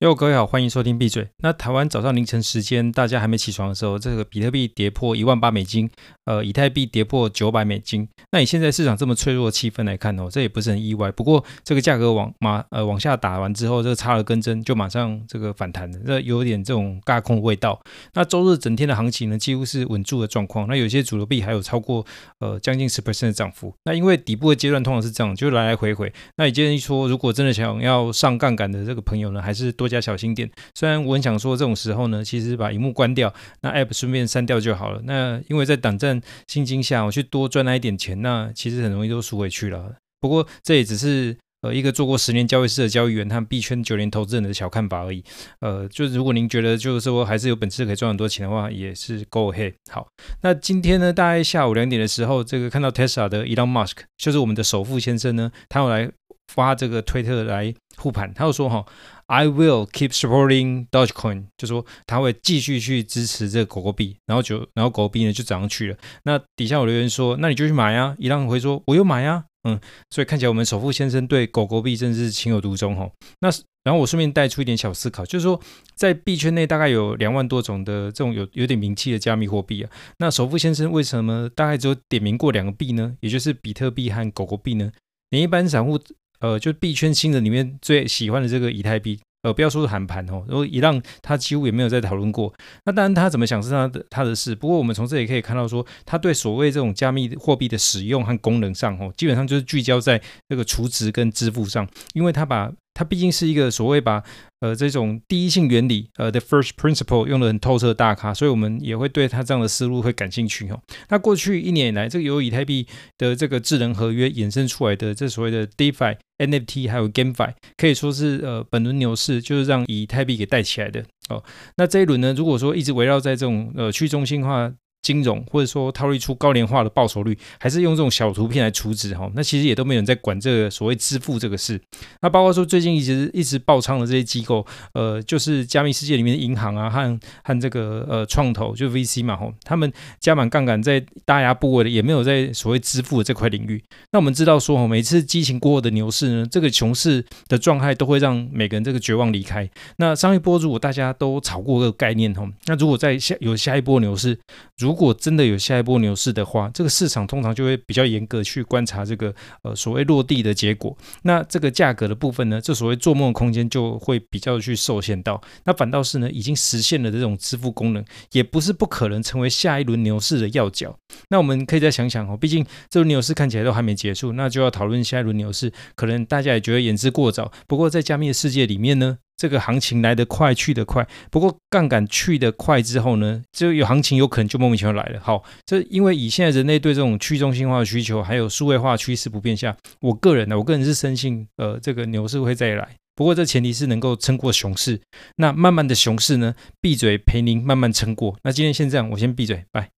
哟，各位好，欢迎收听闭嘴。那台湾早上凌晨时间，大家还没起床的时候，这个比特币跌破一万八美金，呃，以太币跌破九百美金。那以现在市场这么脆弱的气氛来看哦，这也不是很意外。不过这个价格往马呃往下打完之后，这个插了根针，就马上这个反弹了，这有点这种尬空味道。那周日整天的行情呢，几乎是稳住的状况。那有些主流币还有超过呃将近十 percent 的涨幅。那因为底部的阶段通常是这样，就来来回回。那也建议说，如果真的想要上杠杆的这个朋友呢，还是多。多加小心点。虽然我很想说，这种时候呢，其实把荧幕关掉，那 App 顺便删掉就好了。那因为在胆战心惊下，我去多赚那一点钱，那其实很容易都输回去了。不过这也只是呃一个做过十年交易师的交易员和币圈九年投资人的小看法而已。呃，就是如果您觉得就是说还是有本事可以赚很多钱的话，也是 Go ahead。好，那今天呢，大概下午两点的时候，这个看到 Tesla 的 Elon Musk，就是我们的首富先生呢，他要来发这个推特来护盘，他又说哈。I will keep supporting Dogecoin，就说他会继续去支持这个狗狗币，然后就然后狗狗币呢就涨上去了。那底下有留言说，那你就去买啊。伊浪回说，我有买啊，嗯，所以看起来我们首富先生对狗狗币真是情有独钟哈。那然后我顺便带出一点小思考，就是说在币圈内大概有两万多种的这种有有点名气的加密货币啊。那首富先生为什么大概只有点名过两个币呢？也就是比特币和狗狗币呢？连一般散户。呃，就币圈新人里面最喜欢的这个以太币，呃，不要说是韩盘哦，然后一浪他几乎也没有在讨论过。那当然他怎么想是他的他的事。不过我们从这里可以看到说，他对所谓这种加密货币的使用和功能上，哦，基本上就是聚焦在这个储值跟支付上，因为他把。它毕竟是一个所谓把呃这种第一性原理呃的 first principle 用得很透彻的大咖，所以我们也会对他这样的思路会感兴趣哦。那过去一年以来，这个由以太币的这个智能合约衍生出来的这所谓的 DeFi、NFT 还有 GameFi，可以说是呃本轮牛市就是让以太币给带起来的哦。那这一轮呢，如果说一直围绕在这种呃去中心化。金融或者说套利出高年化的报酬率，还是用这种小图片来处置哈，那其实也都没有人在管这个所谓支付这个事。那包括说最近一直一直爆仓的这些机构，呃，就是加密世界里面的银行啊和和这个呃创投就 VC 嘛吼，他们加满杠杆在大压部位的，也没有在所谓支付的这块领域。那我们知道说哈，每次激情过后的牛市呢，这个熊市的状态都会让每个人这个绝望离开。那上一波如果大家都炒过这个概念哈，那如果在下有下一波牛市，如如果真的有下一波牛市的话，这个市场通常就会比较严格去观察这个呃所谓落地的结果。那这个价格的部分呢，这所谓做梦的空间就会比较去受限到。那反倒是呢，已经实现了这种支付功能，也不是不可能成为下一轮牛市的要角。那我们可以再想想哦，毕竟这轮牛市看起来都还没结束，那就要讨论下一轮牛市，可能大家也觉得言之过早。不过在加密的世界里面呢，这个行情来得快，去得快。不过杠杆去得快之后呢，就有行情有可能就莫名其妙来了。好，这因为以现在人类对这种去中心化的需求，还有数位化趋势不变下，我个人呢，我个人是深信，呃，这个牛市会再来。不过这前提是能够撑过熊市。那慢慢的熊市呢，闭嘴陪您慢慢撑过。那今天先这样，我先闭嘴，拜。